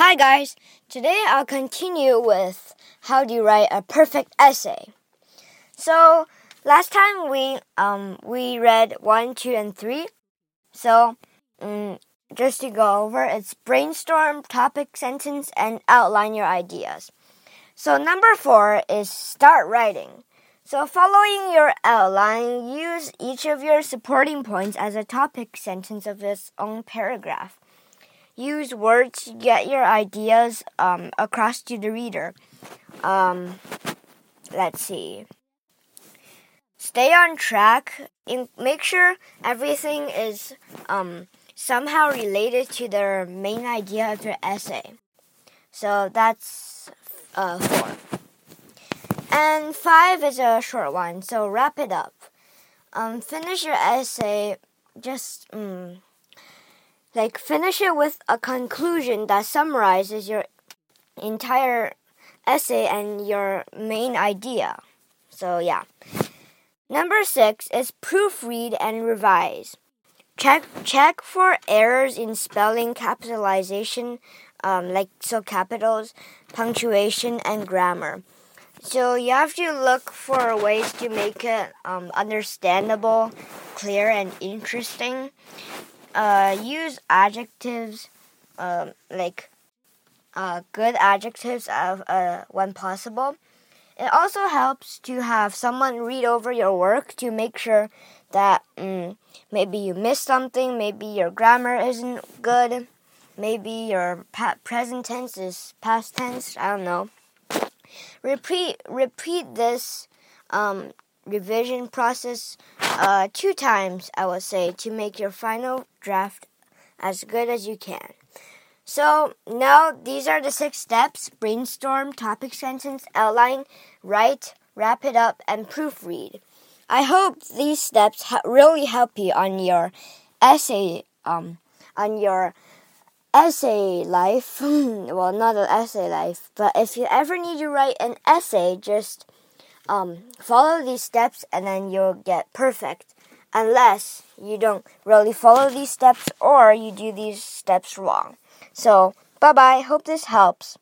Hi guys, today I'll continue with how do you write a perfect essay. So last time we um we read one, two, and three. So um, just to go over, it's brainstorm, topic, sentence, and outline your ideas. So number four is start writing. So following your outline, use each of your supporting points as a topic sentence of its own paragraph. Use words to get your ideas um, across to the reader. Um, let's see. Stay on track. In, make sure everything is um, somehow related to their main idea of your essay. So that's uh, four. And five is a short one, so wrap it up. Um, finish your essay. Just mm, like finish it with a conclusion that summarizes your entire essay and your main idea. So, yeah. Number six is proofread and revise. Check check for errors in spelling, capitalization, um, like so capitals, punctuation, and grammar. So you have to look for ways to make it um, understandable, clear, and interesting uh, use adjectives um, like uh, good adjectives of, uh, when possible. It also helps to have someone read over your work to make sure that mm, maybe you missed something, maybe your grammar isn't good, maybe your present tense is past tense. I don't know. Repeat repeat this um, revision process uh, two times, I would say, to make your final draft as good as you can. So now these are the six steps brainstorm, topic sentence, outline, write, wrap it up, and proofread. I hope these steps ha- really help you on your essay, um, on your essay life. well, not an essay life, but if you ever need to write an essay, just um, follow these steps and then you'll get perfect. Unless you don't really follow these steps or you do these steps wrong. So, bye bye. Hope this helps.